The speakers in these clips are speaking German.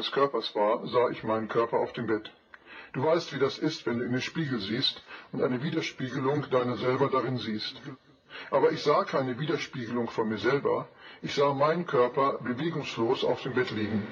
meines Körpers war, sah ich meinen Körper auf dem Bett. Du weißt, wie das ist, wenn du in den Spiegel siehst und eine Widerspiegelung deiner selber darin siehst. Aber ich sah keine Widerspiegelung von mir selber, ich sah meinen Körper bewegungslos auf dem Bett liegen.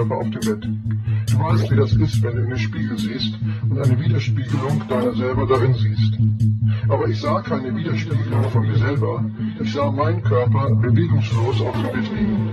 Körper auf dem Bett. Du weißt, wie das ist, wenn du in den Spiegel siehst und eine Widerspiegelung deiner selber darin siehst. Aber ich sah keine Widerspiegelung von mir selber. Ich sah meinen Körper bewegungslos auf dem Bett liegen.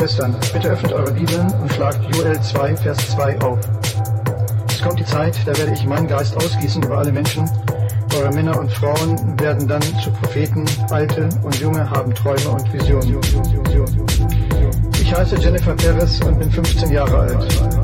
Schwestern, bitte öffnet eure Bibeln und schlagt Joel 2, Vers 2 auf. Es kommt die Zeit, da werde ich meinen Geist ausgießen über alle Menschen. Eure Männer und Frauen werden dann zu Propheten, Alte und Junge haben Träume und Visionen. Ich heiße Jennifer Perez und bin 15 Jahre alt.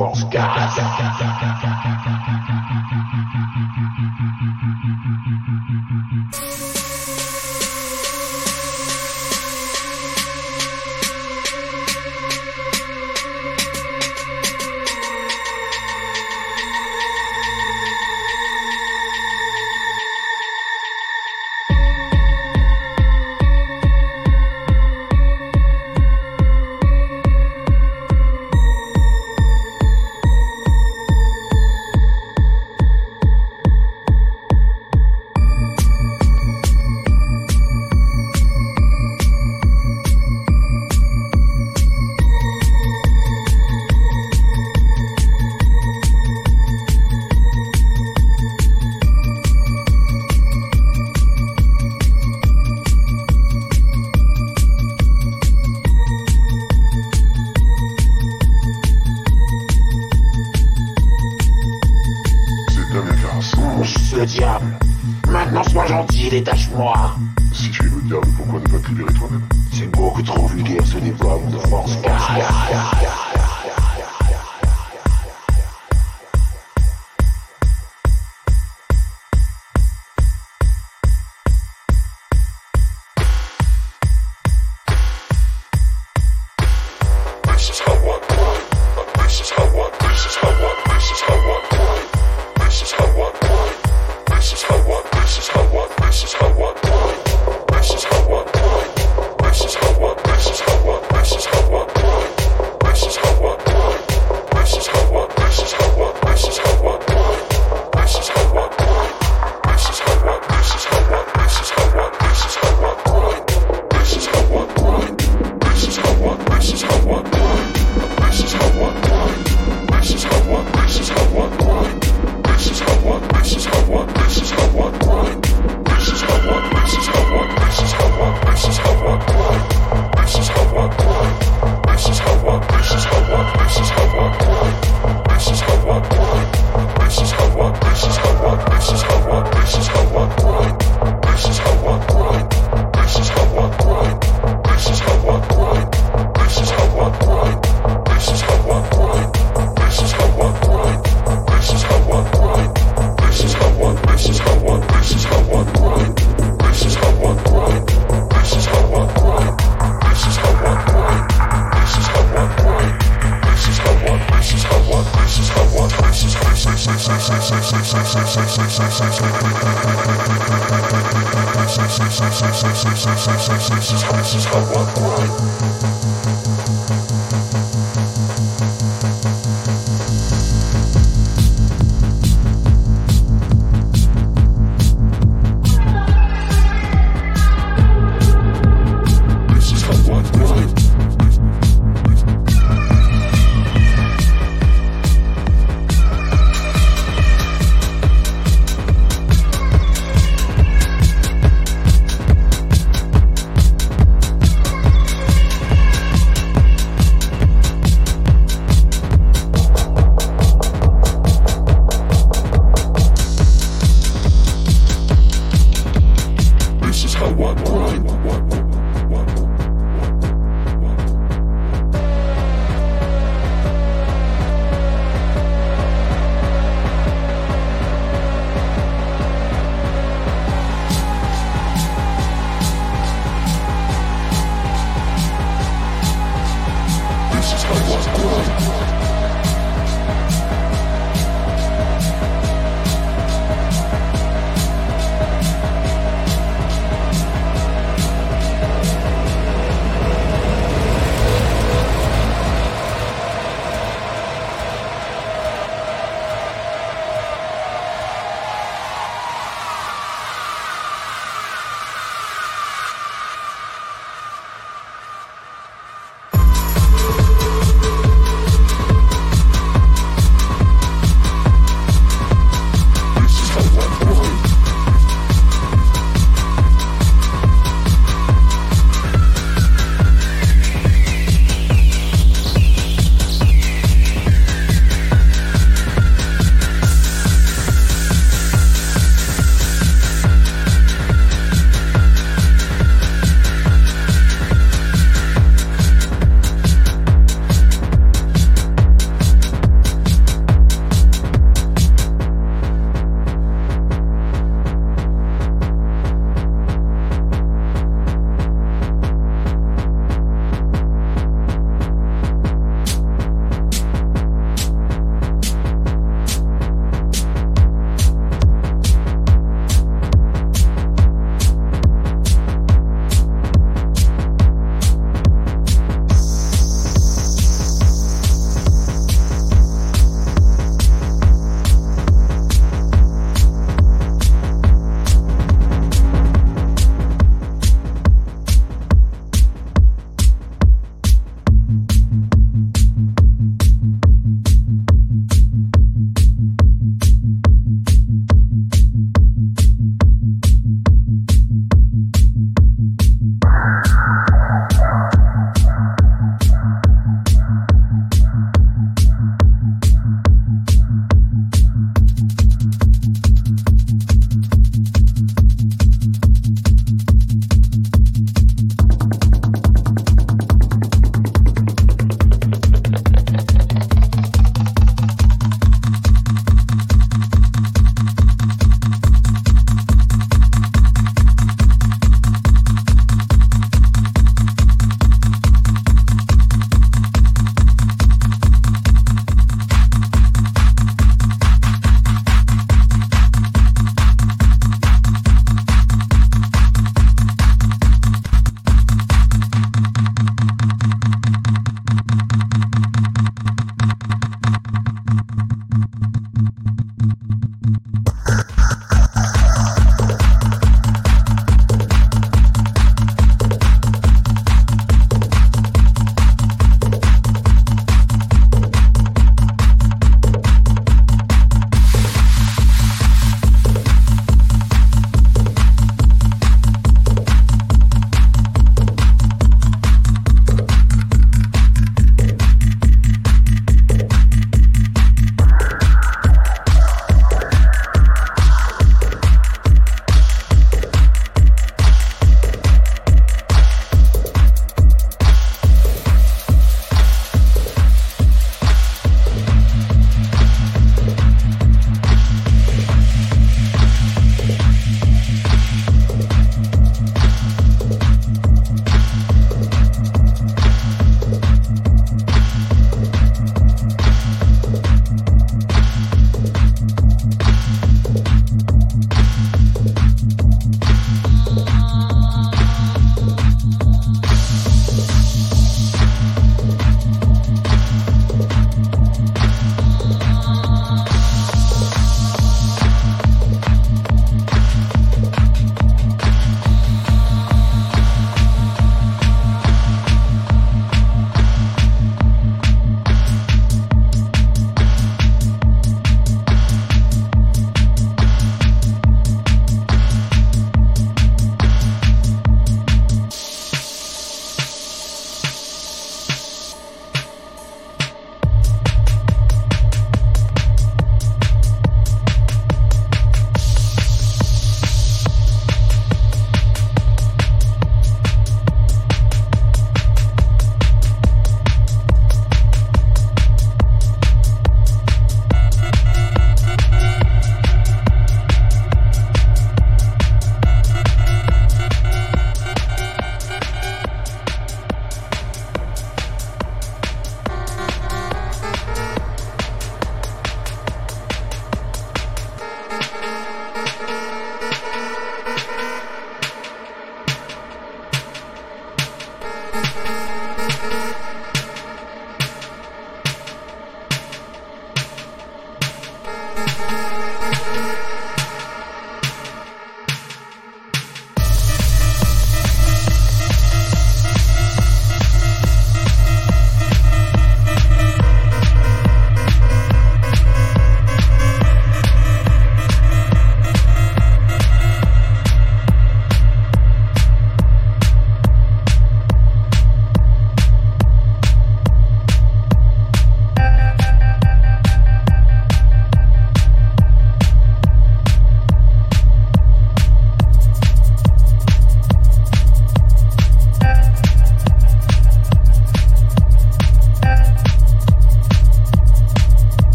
false God.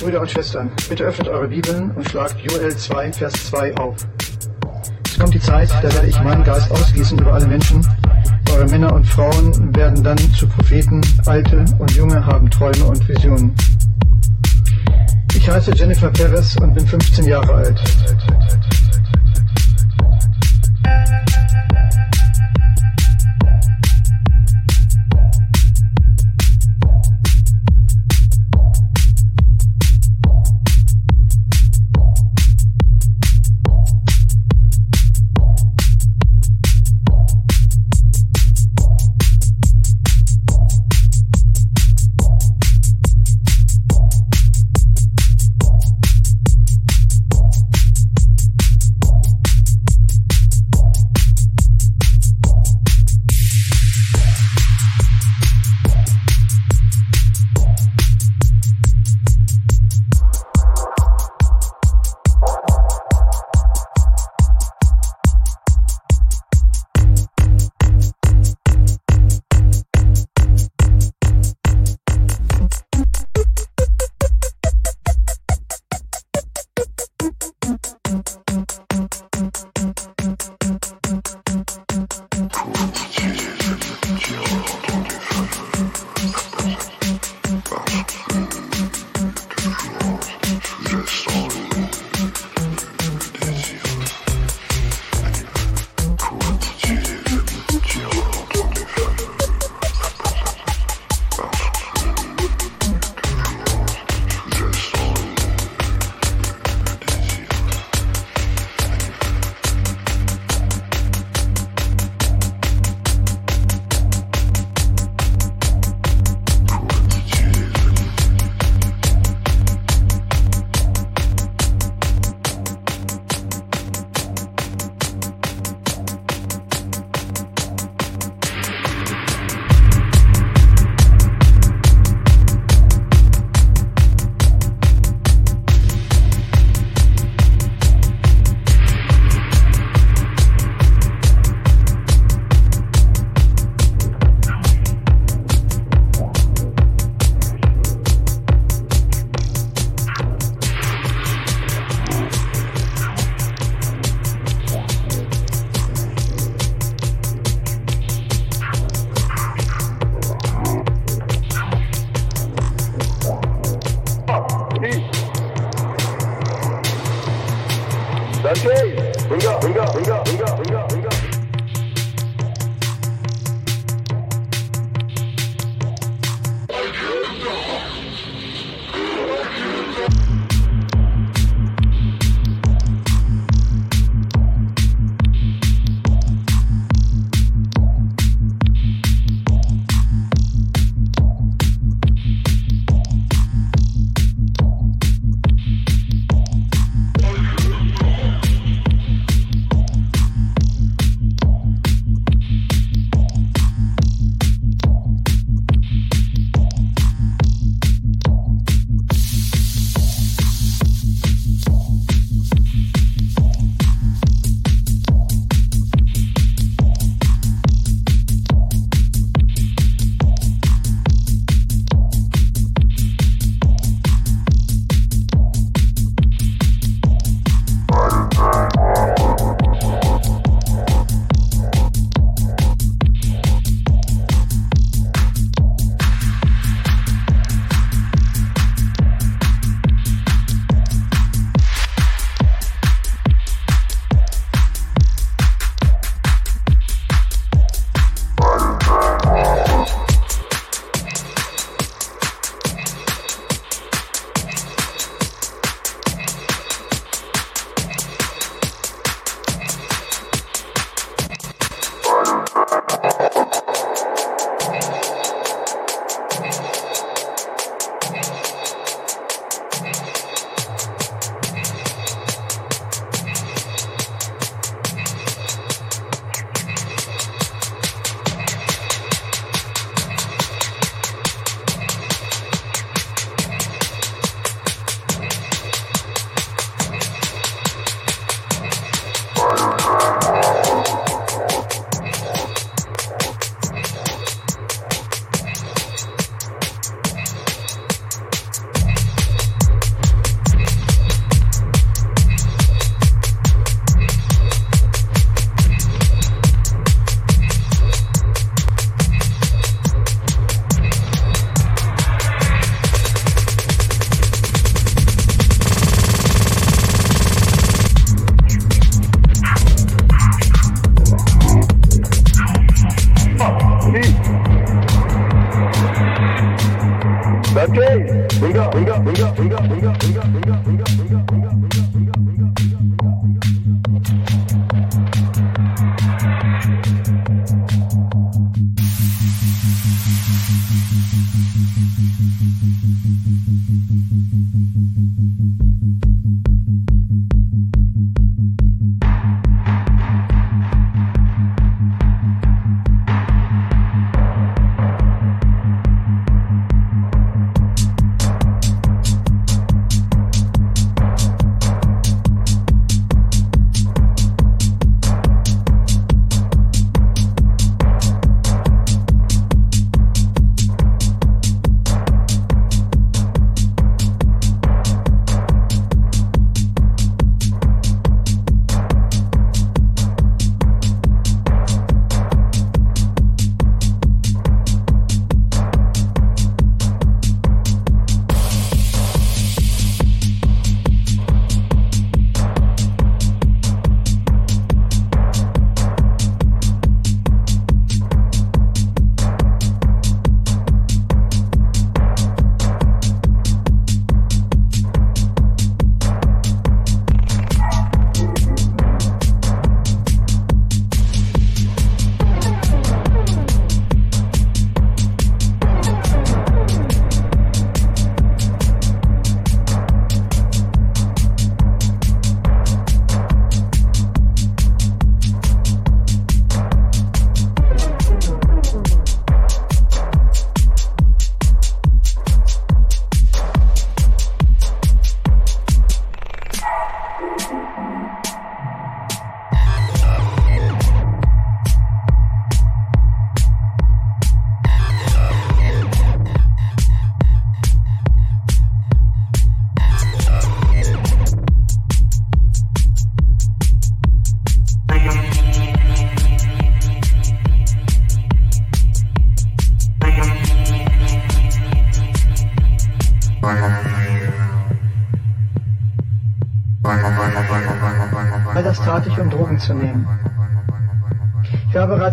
Brüder und Schwestern. Bitte öffnet eure Bibeln und schlagt Joel 2, Vers 2 auf. Es kommt die Zeit, da werde ich meinen Geist ausgießen über alle Menschen. Eure Männer und Frauen werden dann zu Propheten, Alte und Junge haben Träume und Visionen. Ich heiße Jennifer Perez und bin 15 Jahre alt.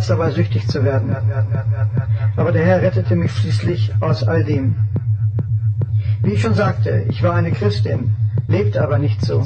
Bereits dabei, süchtig zu werden. Aber der Herr rettete mich schließlich aus all dem. Wie ich schon sagte, ich war eine Christin, lebte aber nicht so.